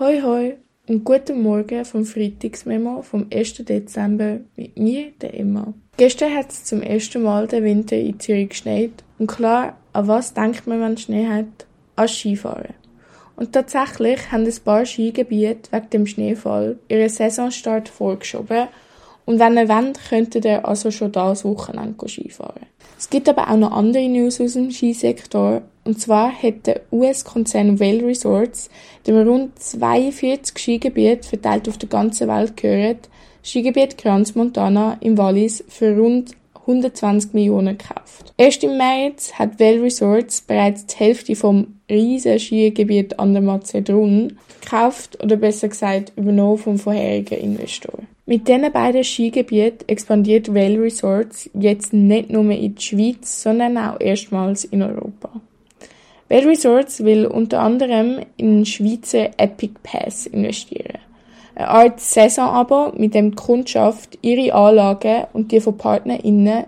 Hoi hoi und guten Morgen vom Freitagsmemo vom 1. Dezember mit mir, der Emma. Gestern hat es zum ersten Mal den Winter in Zürich geschneit und klar, an was denkt man, wenn Schnee hat? An Skifahren. Und tatsächlich haben ein paar Skigebiete wegen dem Schneefall ihren Saisonstart vorgeschoben und wenn ihr wollt, könntet ihr also schon das Wochenende Skifahren. Es gibt aber auch noch andere News aus dem Skisektor und zwar hat der US-Konzern Vail Resorts, dem rund 42 Skigebiete verteilt auf der ganzen Welt gehört, Skigebiet Crans Montana im Wallis für rund 120 Millionen gekauft. Erst im März hat Vail Resorts bereits die Hälfte vom riesen Skigebiet an der Mazedon gekauft oder besser gesagt übernommen vom vorherigen Investor. Mit diesen beiden Skigebieten expandiert Vail Resorts jetzt nicht nur in die Schweiz, sondern auch erstmals in Europa. Bell Resorts will unter anderem in den Schweizer Epic Pass investieren. Eine Art Saisonabo, mit dem die Kundschaft ihre Anlagen und die von PartnerInnen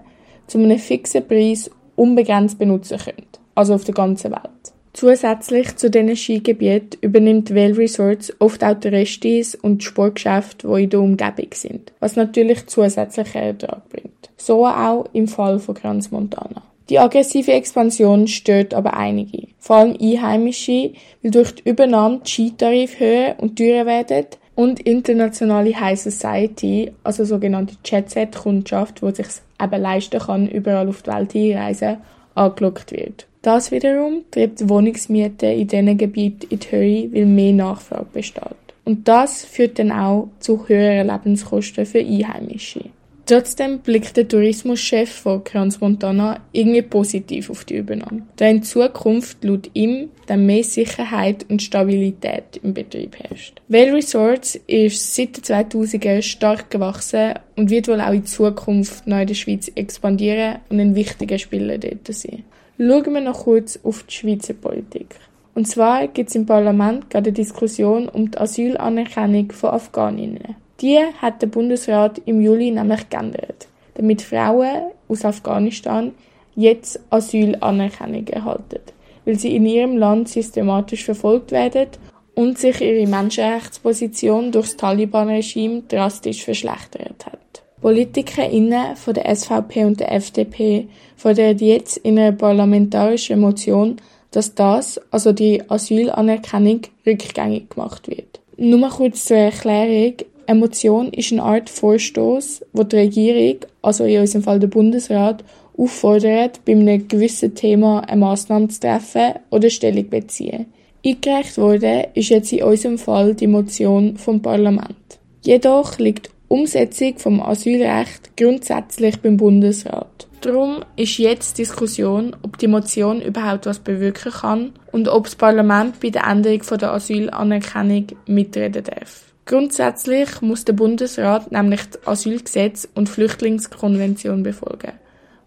zu einem fixen Preis unbegrenzt benutzen können. Also auf der ganzen Welt. Zusätzlich zu diesen Skigebieten übernimmt Vail Resorts oft auch die Restis und die Sportgeschäfte, die in der Umgebung sind, was natürlich zusätzlichen Ertrag bringt. So auch im Fall von Crans Montana. Die aggressive Expansion stört aber einige, vor allem Einheimische, weil durch die Übernahme die Skitarife höher und teurer werden und internationale High Society, also sogenannte Jet-Set-Kundschaft, die sich eben leisten kann, überall auf die Welt hinreisen, angelockt wird. Das wiederum treibt die Wohnungsmiete in diesen Gebieten in die Höhe, weil mehr Nachfrage besteht. Und das führt dann auch zu höheren Lebenskosten für Einheimische. Trotzdem blickt der Tourismuschef von Crans Montana irgendwie positiv auf die Übernahme, da in Zukunft laut ihm dann mehr Sicherheit und Stabilität im Betrieb herrscht. Vail Resorts ist seit den 2000er stark gewachsen und wird wohl auch in Zukunft neu in der Schweiz expandieren und ein wichtiger Spieler dort sein. Schauen wir noch kurz auf die Schweizer Politik. Und zwar gibt es im Parlament gerade eine Diskussion um die Asylanerkennung von Afghaninnen. Die hat der Bundesrat im Juli nämlich geändert, damit Frauen aus Afghanistan jetzt Asylanerkennung erhalten, weil sie in ihrem Land systematisch verfolgt werden und sich ihre Menschenrechtsposition durch das Taliban-Regime drastisch verschlechtert hat. PolitikerInnen von der SVP und der FDP fordern jetzt in einer parlamentarischen Motion, dass das, also die Asylanerkennung, rückgängig gemacht wird. Nur kurz zur Erklärung. Eine Motion ist eine Art Vorstoß, wo die Regierung, also in unserem Fall der Bundesrat, auffordert, bei einem gewissen Thema eine Massnahme zu treffen oder Stellung zu beziehen. Eingereicht wurde ist jetzt in unserem Fall die Motion vom Parlament. Jedoch liegt Umsetzung vom Asylrecht grundsätzlich beim Bundesrat. Darum ist jetzt Diskussion, ob die Motion überhaupt was bewirken kann und ob das Parlament bei der Änderung der Asylanerkennung mitreden darf. Grundsätzlich muss der Bundesrat nämlich das Asylgesetz und Flüchtlingskonvention befolgen.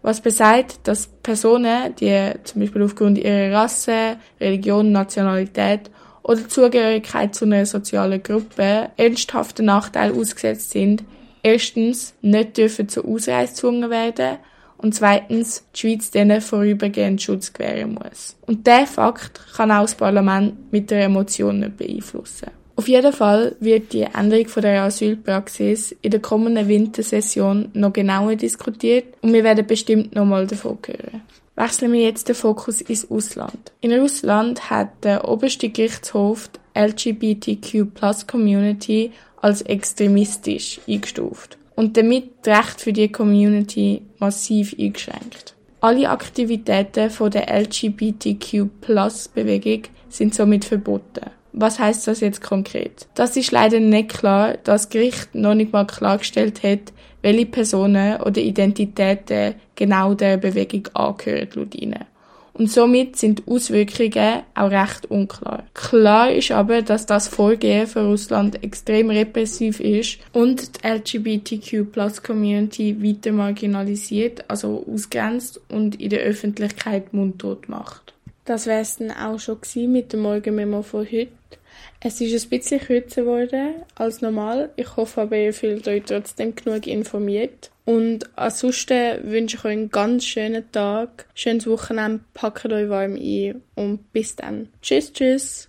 Was besagt, dass Personen, die zum Beispiel aufgrund ihrer Rasse, Religion, Nationalität oder Zugehörigkeit zu einer sozialen Gruppe ernsthaften Nachteil ausgesetzt sind, erstens nicht dürfen zur Ausreise gezwungen werden und zweitens die Schweiz denen vorübergehend Schutz gewähren muss. Und der Fakt kann auch das Parlament mit der Emotion nicht beeinflussen. Auf jeden Fall wird die Änderung von der Asylpraxis in der kommenden Wintersession noch genauer diskutiert und wir werden bestimmt noch mal davon hören. Wechseln wir jetzt den Fokus ins Ausland. In Russland hat der oberste Gerichtshof die LGBTQ-Plus-Community als extremistisch eingestuft und damit das Recht für die Community massiv eingeschränkt. Alle Aktivitäten von der LGBTQ-Plus-Bewegung sind somit verboten. Was heißt das jetzt konkret? Das ist leider nicht klar, da das Gericht noch nicht mal klargestellt hat, welche Personen oder Identitäten genau der Bewegung angehören laut ihnen. Und somit sind Auswirkungen auch recht unklar. Klar ist aber, dass das Vorgehen von Russland extrem repressiv ist und die LGBTQ-Plus-Community weiter marginalisiert, also ausgrenzt und in der Öffentlichkeit mundtot macht. Das wäre es dann auch schon mit dem Morgenmemo von heute. Es ist ein bisschen kürzer geworden als normal. Ich hoffe aber, ihr fühlt euch trotzdem genug informiert. Und ansonsten wünsche ich euch einen ganz schönen Tag, schönes Wochenende, packt euch warm ein und bis dann. Tschüss, tschüss!